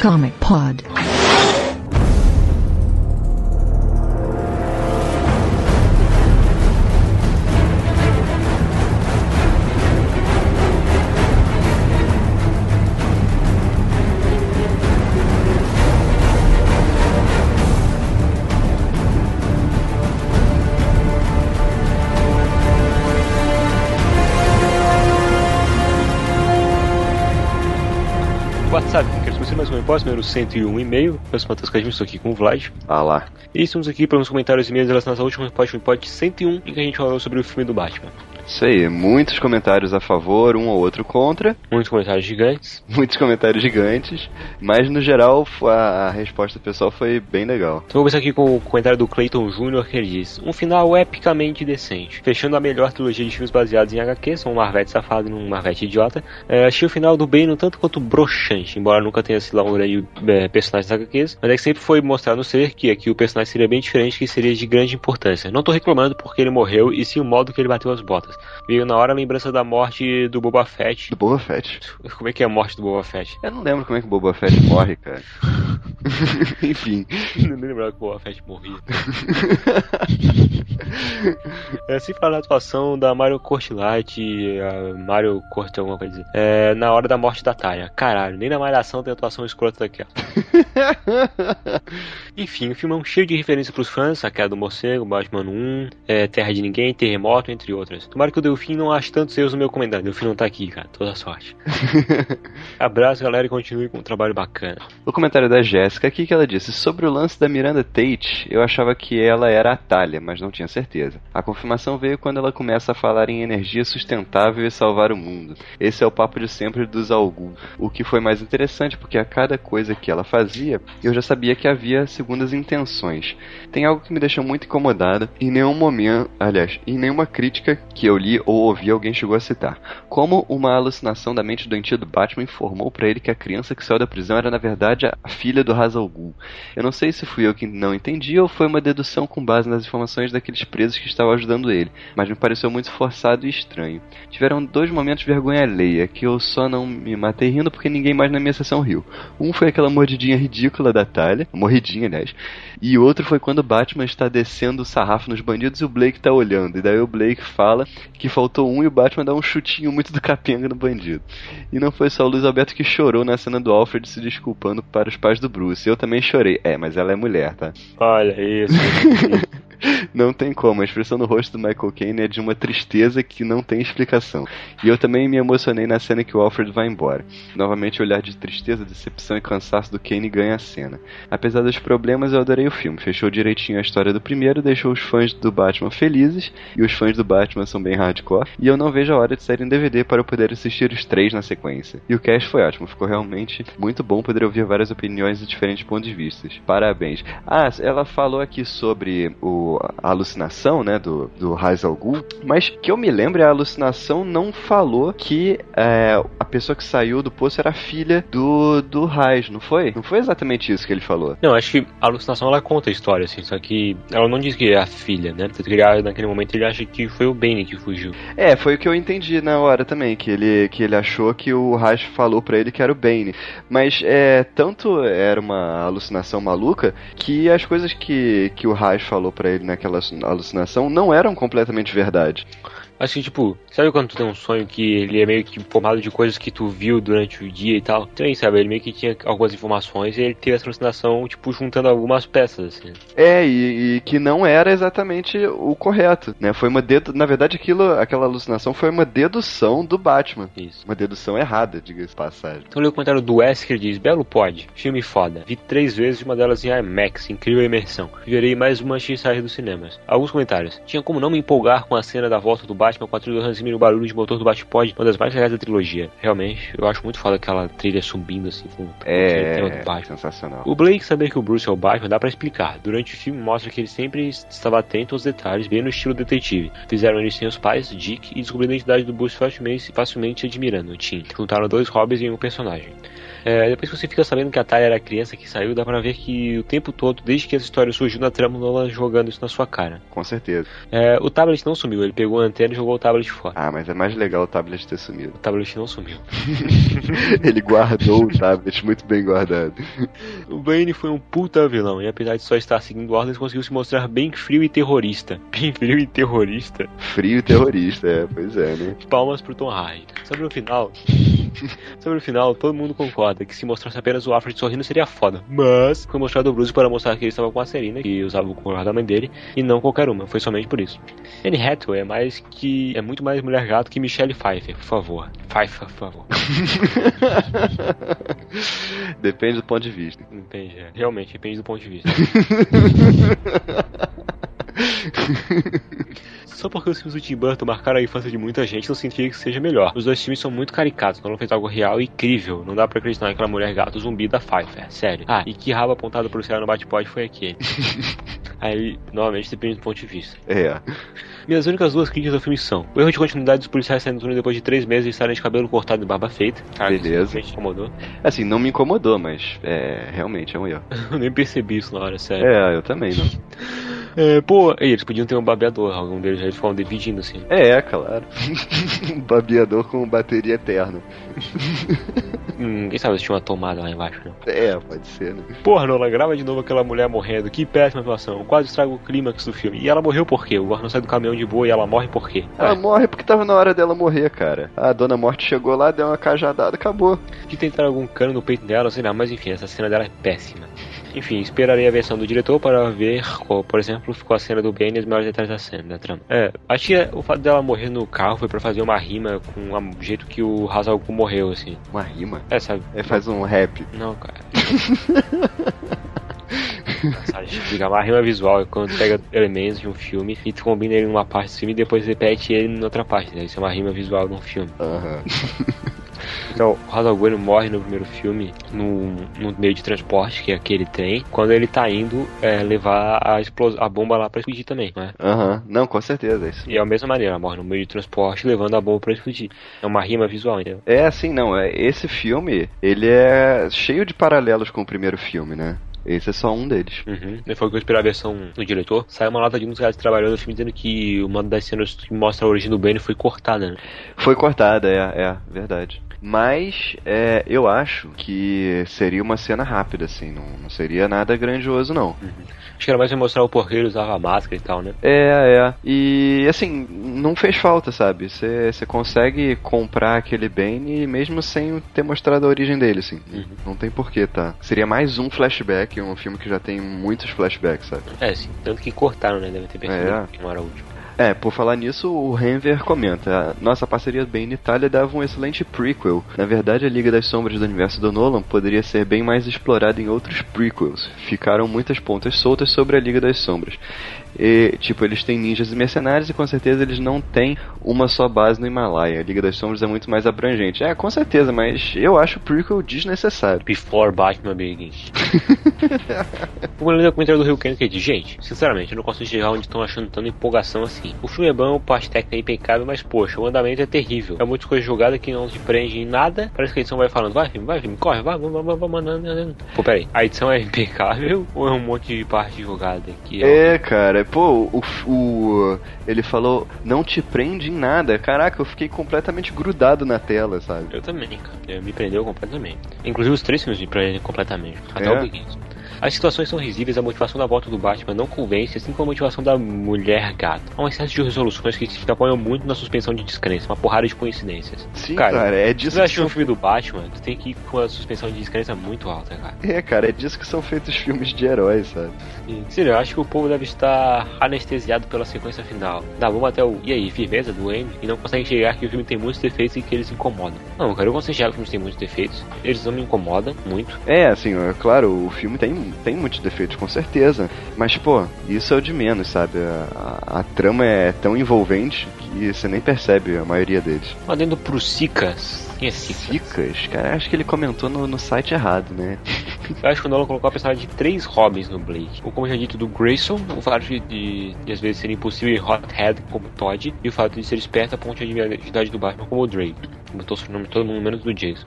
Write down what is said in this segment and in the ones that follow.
Comic Pod. Pós número 101 e-mail. Eu sou o Matheus Cadinho, estou aqui com o Vlad. Ah lá. E estamos aqui para uns comentários e e-mails relacionados ao último pod, pod 101, em que a gente falou sobre o filme do Batman. Isso aí, muitos comentários a favor, um ou outro contra, Muitos comentários gigantes. muitos comentários gigantes, mas no geral a, a resposta do pessoal foi bem legal. Então começar aqui com o comentário do Clayton Jr. que ele diz: Um final epicamente decente. Fechando a melhor trilogia de filmes baseados em HQ, são um Marvete safado e um Marvete idiota. É, achei o final do Bane um tanto quanto broxante, embora nunca tenha sido lá um grande é, personagem das HQs, mas é que sempre foi mostrado no ser que aqui o personagem seria bem diferente que seria de grande importância. Não tô reclamando porque ele morreu e sim o modo que ele bateu as botas. Veio na hora a lembrança da morte do Boba Fett. Do Boba Fett. Como é que é a morte do Boba Fett? Eu não lembro como é que o Boba Fett morre, cara. Enfim. Não lembrava que o Boba Fett morria. é, sem falar da atuação da Mario Cortlight, a Mario Corte alguma coisa. É, na hora da morte da Taya. Caralho, nem na malhação tem atuação escrota daquela. Enfim, o filme é um cheio de referência pros fãs, a queda do morcego, Batman 1, é, Terra de Ninguém, Terremoto, entre outras. Tomara que o Delfim não ache tantos erros no meu comentário. Delfim não tá aqui, cara. Toda sorte. Abraço, galera, e continue com um trabalho bacana. O comentário da Jéssica aqui que ela disse sobre o lance da Miranda Tate, eu achava que ela era a Talia, mas não tinha certeza. A confirmação veio quando ela começa a falar em energia sustentável e salvar o mundo. Esse é o papo de sempre dos Algu. O que foi mais interessante porque a cada coisa que ela fazia, eu já sabia que havia segundas intenções. Tem algo que me deixou muito incomodada em nenhum momento, aliás, em nenhuma crítica que eu li ou ouvi alguém chegou a citar. Como uma alucinação da mente doentia do Batman informou para ele que a criança que saiu da prisão era na verdade a filha do Ra's al Ghul. Eu não sei se fui eu que não entendi ou foi uma dedução com base nas informações daqueles presos que estavam ajudando ele, mas me pareceu muito forçado e estranho. Tiveram dois momentos de vergonha alheia que eu só não me matei rindo porque ninguém mais na minha sessão riu. Um foi aquela mordidinha ridícula da Talia, morridinha, aliás, e outro foi quando o Batman está descendo o sarrafo nos bandidos e o Blake tá olhando. E daí o Blake fala que faltou um e o Batman dá um chutinho muito do capenga no bandido. E não foi só o Luiz Alberto que chorou na cena do Alfred se desculpando para os pais do Bruce. Eu também chorei. É, mas ela é mulher, tá? Olha isso. Não tem como, a expressão no rosto do Michael Caine é de uma tristeza que não tem explicação. E eu também me emocionei na cena que o Alfred vai embora. Novamente, o olhar de tristeza, decepção e cansaço do Kane ganha a cena. Apesar dos problemas, eu adorei o filme. Fechou direitinho a história do primeiro, deixou os fãs do Batman felizes, e os fãs do Batman são bem hardcore. E eu não vejo a hora de sair em DVD para eu poder assistir os três na sequência. E o cast foi ótimo, ficou realmente muito bom poder ouvir várias opiniões e diferentes pontos de vista. Parabéns. Ah, ela falou aqui sobre o a alucinação, né, do, do Raiz al Ghul, mas que eu me lembro, a alucinação não falou que é, a pessoa que saiu do poço era filha do, do Raiz, não foi? Não foi exatamente isso que ele falou. Não, acho que a alucinação ela conta a história, assim, só que ela não diz que é a filha, né? Tanto que ele, naquele momento ele acha que foi o Bane que fugiu. É, foi o que eu entendi na hora também, que ele, que ele achou que o Raj falou para ele que era o Bane. Mas é, tanto era uma alucinação maluca que as coisas que, que o Raj falou para ele naquela alucinação não eram completamente verdade. Assim, tipo, sabe quando tu tem um sonho que ele é meio que formado de coisas que tu viu durante o dia e tal? Então, sabe, ele meio que tinha algumas informações e ele teve essa alucinação, tipo, juntando algumas peças, assim. É, e, e que não era exatamente o correto, né? Foi uma dedu... Na verdade, aquilo, aquela alucinação foi uma dedução do Batman. Isso. Uma dedução errada, diga-se passagem. Então, leu o comentário do Wesker diz: Belo pod, filme foda. Vi três vezes, uma delas em IMAX, incrível imersão. Verei mais uma sair dos cinemas. Alguns comentários. Tinha como não me empolgar com a cena da volta do Batman a trilha do Hans Zimmer o barulho de motor do Batpod, uma das mais legais da trilogia. Realmente, eu acho muito foda aquela trilha subindo assim com, o tema É, Batman. sensacional. O Blake saber que o Bruce é o Batman dá pra explicar. Durante o filme mostra que ele sempre estava atento aos detalhes, bem no estilo detetive. Fizeram ele sem os pais, Dick, e descobriram a identidade do Bruce facilmente, facilmente admirando, Tim. Juntaram dois hobbies em um personagem. É, depois que você fica sabendo que a Talia era a criança que saiu, dá pra ver que o tempo todo, desde que essa história surgiu na trama, Nolan jogando isso na sua cara. Com certeza. É, o tablet não sumiu, ele pegou a antena e jogou o tablet fora. Ah, mas é mais legal o tablet ter sumido. O tablet não sumiu. Ele guardou o tablet muito bem guardado. O Bane foi um puta vilão, e apesar de só estar seguindo ordens, conseguiu se mostrar bem frio e terrorista. Bem frio e terrorista. Frio e terrorista, é, pois é, né? Palmas pro Tom Hardy. Sobre o final. Sobre o final, todo mundo concorda que se mostrasse apenas o Alfred sorrindo seria foda. Mas foi mostrado o Bruce para mostrar que ele estava com a Serena, que usava o colar da mãe dele, e não qualquer uma. Foi somente por isso. Anne Hathaway é mais que. É muito mais mulher gato que Michelle Pfeiffer, por favor. Pfeiffer, por favor. Depende do ponto de vista. Depende, é. realmente, depende do ponto de vista. Só porque os filmes do Tim Burton marcaram a infância de muita gente não significa que seja melhor. Os dois filmes são muito caricatos, não fez algo real e incrível. Não dá pra acreditar naquela mulher gato zumbi da Pfeiffer, sério. Ah, e que rabo apontado pro céu no bate-pode foi aquele. Aí, novamente, depende do ponto de vista. É. Minhas únicas duas críticas ao filme são o erro de continuidade dos policiais saindo do túnel depois de três meses e estarem de cabelo cortado e barba feita. Cara, Beleza. Isso incomodou. Assim, não me incomodou, mas é, realmente é um erro. Eu nem percebi isso na hora, sério. É, eu também não. É, pô, eles podiam ter um babeador, algum deles eles estavam dividindo assim. É, claro. um babeador com bateria eterna. Hum, quem sabe se tinha uma tomada lá embaixo, né? É, pode ser, né? Porra, Nolan, grava de novo aquela mulher morrendo. Que péssima atuação. Quase estraga o clímax do filme. E ela morreu por quê? O Gordon sai do caminhão de boa e ela morre por quê? Ela morre porque tava na hora dela morrer, cara. A dona Morte chegou lá, deu uma cajadada, acabou. Que tentaram algum cano no peito dela, sei lá, mas enfim, essa cena dela é péssima. Enfim, esperarei a versão do diretor para ver qual, por exemplo, ficou a cena do Ben e os maiores detalhes da cena, da trama. É, acho que o fato dela morrer no carro foi pra fazer uma rima com o jeito que o Hazal morreu, assim. Uma rima? É, sabe? Ele faz um rap. Não, cara. Fica uma rima visual é quando pega elementos de um filme e tu combina ele numa parte do filme e depois repete ele em outra parte. Né? Isso é uma rima visual de um filme. Aham. Então, o Hazal Bueno morre no primeiro filme no, no meio de transporte, que é aquele trem, quando ele tá indo é, levar a, explos a bomba lá pra explodir também, né? Aham, não, com certeza, é isso. E é a mesma maneira, ela morre no meio de transporte levando a bomba pra explodir. É uma rima visual, entendeu? É assim, não, é, esse filme, ele é cheio de paralelos com o primeiro filme, né? Esse é só um deles. Uhum. Foi o que eu esperei a versão do diretor. Saiu uma lata de um dos caras que trabalhou no filme dizendo que uma das cenas que mostra a origem do Ben foi cortada, né? Foi cortada, é, é, verdade. Mas é, eu acho que seria uma cena rápida, assim, não, não seria nada grandioso, não. Uhum. Acho que era mais pra mostrar o porquê ele usava a máscara e tal, né? É, é. E assim, não fez falta, sabe? Você consegue comprar aquele Bane mesmo sem ter mostrado a origem dele, assim. Uhum. Não tem porquê, tá? Seria mais um flashback, um filme que já tem muitos flashbacks, sabe? É, sim. Tanto que cortaram, né? Deve ter percebido É. que não era o último. É, por falar nisso, o Henver comenta: Nossa parceria Bane e Itália dava um excelente prequel. Na verdade, a Liga das Sombras do universo do Nolan poderia ser bem mais explorada em outros prequels. Ficaram muitas pontas soltas sobre a Liga das Sombras. E, tipo, eles têm ninjas e mercenários e com certeza eles não têm uma só base no Himalaia. A Liga das Sombras é muito mais abrangente. É, com certeza, mas eu acho o prequel desnecessário. Before Batman Begins. o ler o comentário do Rio Kennedy gente, sinceramente, eu não consigo chegar onde estão achando tanta empolgação assim. O filme é bom, parte técnica é impecável, mas poxa, o andamento é terrível. É muita coisa jogada que não te prende em nada. Parece que a edição vai falando, vai filme, vai filme, corre, vai, vai, vai, vai, vai. Pô, peraí, a edição é impecável ou é um monte de parte jogada que É, cara, pô, o, o. Ele falou, não te prende em nada. Caraca, eu fiquei completamente grudado na tela, sabe? Eu também, cara. Eu me prendeu completamente. Inclusive os três filmes me prenderam completamente. Até É? o Begins. As situações são risíveis, a motivação da volta do Batman não convence, assim como a motivação da mulher gato. Há um excesso de resoluções que se apoiam muito na suspensão de descrença, uma porrada de coincidências. Sim, cara, é Se disso você que assistir um são... filme do Batman, tu tem que ir com a suspensão de descrença muito alta, cara. É, cara, é disso que são feitos filmes de heróis, sabe? E, sério, eu acho que o povo deve estar anestesiado pela sequência final. Da bomba até o e aí, firmeza do Andy, e não consegue enxergar que o filme tem muitos defeitos e que eles incomodam. Não, cara, eu consigo enxergar que o filme tem muitos defeitos, eles não me incomodam muito. É, assim, é claro, o filme tem, tem muitos defeitos, com certeza. Mas, pô, isso é o de menos, sabe? A, a- a trama é tão envolvente que você nem percebe a maioria deles. Adendo pro Sicas. Quem é Sicas? Ficas, cara, acho que ele comentou no, no site errado, né? Eu acho que o Nolan colocou a personagem de três Robins no Blake. Ou como já dito, do Grayson, o fato de, de, de às vezes ser impossível e hothead como Todd, e o fato de ser esperto a ponto de identidade do Batman como o Drake. Botou o nome de todo mundo menos do Jason.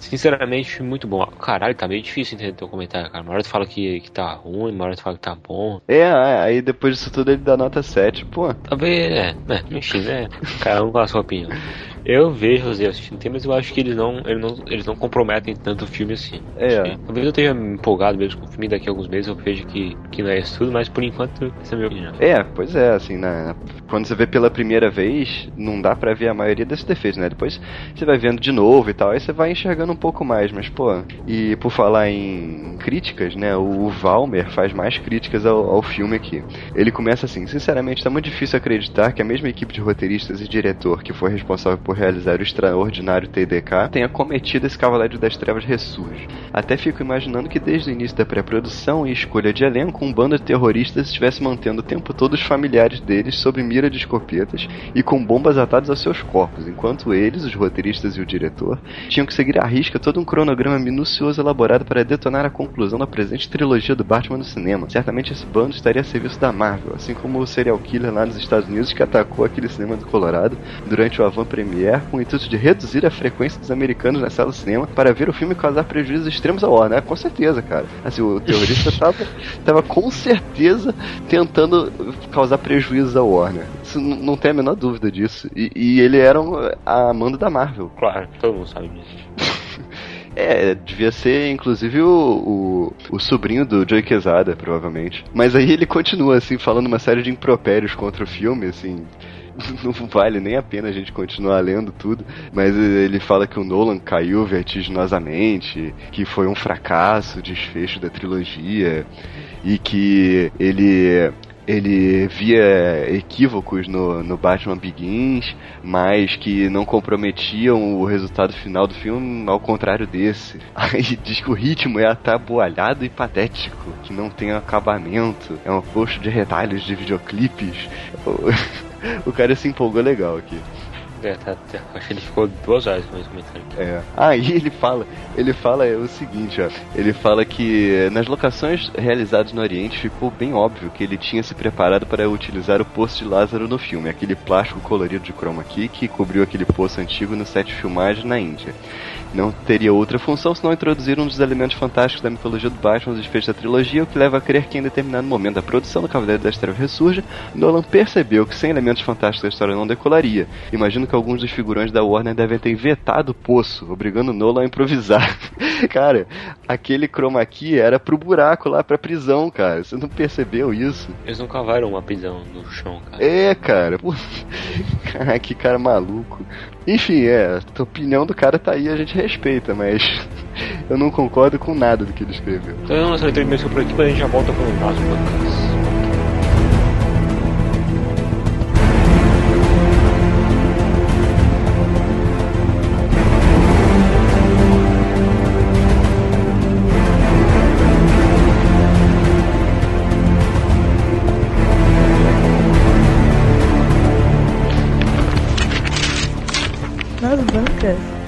Sinceramente, muito bom. Caralho, tá meio difícil entender teu comentário, cara. Uma hora tu fala que, que tá ruim, uma hora tu fala que tá bom. É, é, aí depois disso tudo ele dá nota 7, pô. Talvez, é, é, enfim, né? Cada um com a sua opinião. Eu vejo os assistindo tem, mas eu acho que eles não, eles não, eles não comprometem tanto o filme assim. É. Talvez eu esteja empolgado mesmo com o filme daqui a alguns meses eu vejo que, que não é isso tudo, mas por enquanto essa é a minha opinião. É, pois é, assim, né? Quando você vê pela primeira vez, não dá pra ver a maioria desses defeitos, né? Depois você vai vendo de novo e tal, aí você vai enxergando um pouco mais, mas pô, e por falar em críticas, né? O Valmer faz mais críticas ao, ao filme aqui. Ele começa assim, sinceramente, tá muito difícil acreditar que a mesma equipe de roteiristas e diretor que foi responsável por realizar o extraordinário TDK tenha cometido esse Cavaleiro das Trevas ressurge. Até fico imaginando que desde o início da pré-produção e escolha de elenco, um bando de terroristas estivesse mantendo o tempo todo os familiares deles sob mira de escopetas e com bombas atadas aos seus corpos, enquanto eles, os roteiristas e o diretor, tinham que seguir à risca todo um cronograma minucioso elaborado para detonar a conclusão da presente trilogia do Batman no cinema. Certamente esse bando estaria a serviço da Marvel, assim como o serial killer lá nos Estados Unidos que atacou aquele cinema do Colorado durante o avant premiere com o intuito de reduzir a frequência dos americanos na sala de cinema para ver o filme e causar prejuízos extremos ao Warner. Com certeza, cara. Assim, o terrorista tava, tava com certeza tentando causar prejuízos ao Warner. Isso não tem a menor dúvida disso. E, e ele era um, a mando da Marvel. Claro, todo mundo sabe disso. É, devia ser inclusive o, o, o, sobrinho do Joey Quesada, provavelmente. Mas aí ele continua, assim, falando uma série de impropérios contra o filme, assim. não vale nem a pena a gente continuar lendo tudo, mas ele fala que o Nolan caiu vertiginosamente, que foi um fracasso, desfecho da trilogia, e que ele ele via equívocos no, no Batman Begins, mas que não comprometiam o resultado final do filme, ao contrário desse. Aí diz que o ritmo é atabualhado e patético, que não tem acabamento, é um posto de retalhos de videoclipes. o cara se empolgou legal aqui. É, tá, tá, acho que ele ficou duas horas com esse comentário aqui. É. Aí ele fala, ele fala o seguinte, ó. Ele fala que nas locações realizadas no Oriente ficou bem óbvio que ele tinha se preparado para utilizar o poço de Lázaro no filme, aquele plástico colorido de chroma key que cobriu aquele poço antigo no set de filmagem na Índia não teria outra função senão introduzir um dos elementos fantásticos da mitologia do Batman nos desfechos da trilogia, o que leva a crer que em determinado momento da produção do Cavaleiro das Trevas ressurja, Nolan percebeu que sem elementos fantásticos a história não decolaria. Imagino que alguns dos figurões da Warner devem ter vetado o poço, obrigando Nolan a improvisar. cara, aquele chroma key era pro buraco lá, pra prisão, cara. Você não percebeu isso? Eles não cavaram uma prisão no chão, cara. É, cara. Pô, que cara maluco. Enfim, é, a opinião do cara tá aí, a gente respeita, mas eu não concordo com nada do que ele escreveu. Então, nossa leitura de por aqui, mas a gente já volta com o nosso podcast.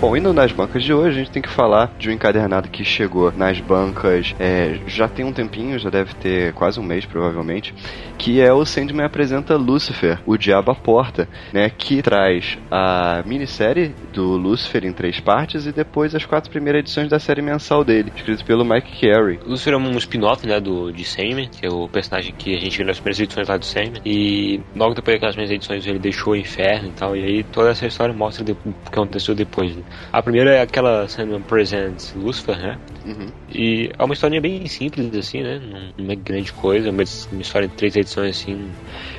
Bom, indo nas bancas de hoje, a gente tem que falar de um encadernado que chegou nas bancas é, já tem um tempinho, já deve ter quase um mês provavelmente, que é o Sandman apresenta Lucifer, o Diabo à Porta, né, que traz a minissérie do Lucifer em três partes e depois as quatro primeiras edições da série mensal dele, escrito pelo Mike Carey. Lucifer é um spin-off, né, do, de Sandman, que é o personagem que a gente viu nas primeiras edições lá do Sandman, e logo depois daquelas primeiras edições ele deixou o inferno e tal, e aí toda essa história mostra o que aconteceu depois, né? A primeira é aquela Sandman Presents Lucifer, né? Uhum. E é uma historinha bem simples, assim, né? Não é grande coisa, mas uma história de três edições, assim.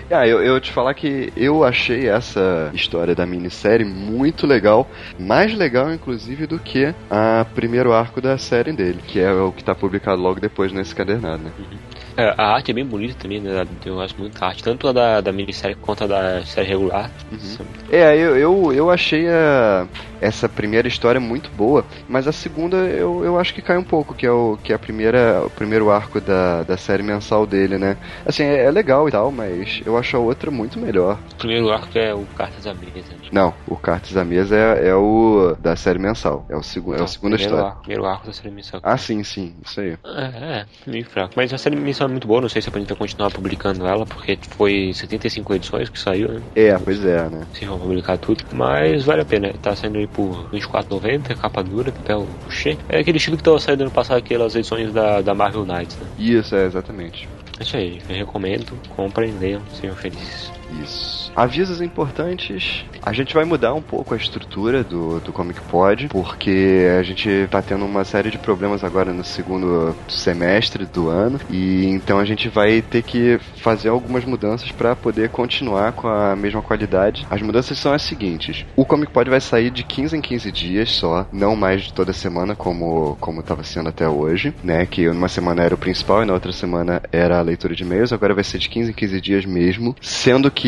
Ah, eu, eu te falar que eu achei essa história da minissérie muito legal. Mais legal, inclusive, do que a primeiro arco da série dele, que é o que está publicado logo depois nesse cadernado, né? Uhum. É, a arte é bem bonita também, né? Eu gosto muito da arte, tanto a da, da minissérie quanto a da série regular. Uhum. É, eu, eu, eu achei a, essa primeira história muito boa, mas a segunda eu, eu acho que cai um pouco, que é, o, que é a primeira, o primeiro arco da, da série mensal dele, né? Assim, é, é legal e tal, mas eu acho a outra muito melhor. O primeiro arco é o Cartas à Mesa. Não, o Cartas à Mesa é, é o da série mensal. É o, segu, é a segunda história. Arco, primeiro arco da série mensal. Ah, sim, sim, isso aí. É, é, meio fraco. Mas a série mensal muito boa, não sei se a Panini vai continuar publicando ela, porque foi 75 edições que saiu, né? É, pois é, né? Se vão publicar tudo. Mas vale a pena, tá saindo aí por R$24,90, capa dura, papel cheio. É aquele estilo que tava saindo no passado, aquelas edições da, da Marvel Knights, né? Isso, é, exatamente. É isso aí, eu recomendo, comprem, leiam, sejam felizes. Isso. Avisos importantes. A gente vai mudar um pouco a estrutura do, do Comic Pod, porque a gente tá tendo uma série de problemas agora no segundo semestre do ano, e então a gente vai ter que fazer algumas mudanças para poder continuar com a mesma qualidade. As mudanças são as seguintes: o Comic Pod vai sair de 15 em 15 dias só, não mais de toda semana como como estava sendo até hoje, né? Que numa semana era o principal e na outra semana era a leitura de e-mails, agora vai ser de 15 em 15 dias mesmo, sendo que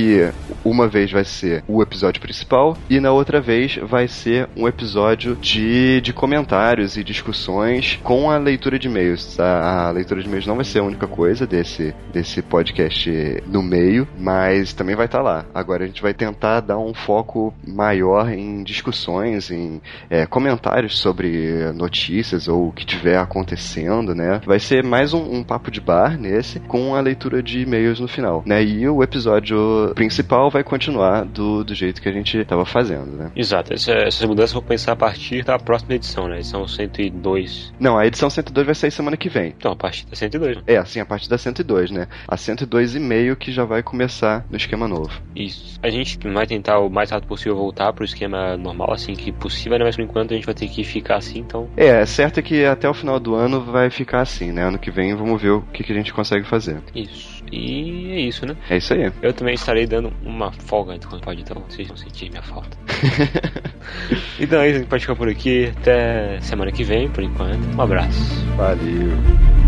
uma vez vai ser o episódio principal e na outra vez vai ser um episódio de, de comentários e discussões com a leitura de e-mails. A, a leitura de e-mails não vai ser a única coisa desse, desse podcast no meio, mas também vai estar tá lá. Agora a gente vai tentar dar um foco maior em discussões, em é, comentários sobre notícias ou o que tiver acontecendo, né? Vai ser mais um, um papo de bar nesse, com a leitura de e-mails no final, né? E o episódio principal vai continuar do, do jeito que a gente estava fazendo, né? Exato. Essa, essas mudanças vou pensar a partir da próxima edição, né? Edição 102. Não, a edição 102 vai sair semana que vem. Então, a partir da 102. Né? É, assim, a partir da 102, né? A 102 e meio que já vai começar no esquema novo. Isso. A gente vai tentar o mais rápido possível voltar pro esquema normal, assim que possível, né? Mas por enquanto a gente vai ter que ficar assim, então. É, é certo que até o final do ano vai ficar assim, né? Ano que vem vamos ver o que, que a gente consegue fazer. Isso. E é isso, né? É isso aí. Eu também estarei dando uma folga quando pode, então vocês vão sentir minha falta. então é isso, a gente pode ficar por aqui. Até semana que vem, por enquanto. Um abraço. Valeu.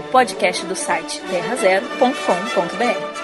O podcast do site terrazero.com.br.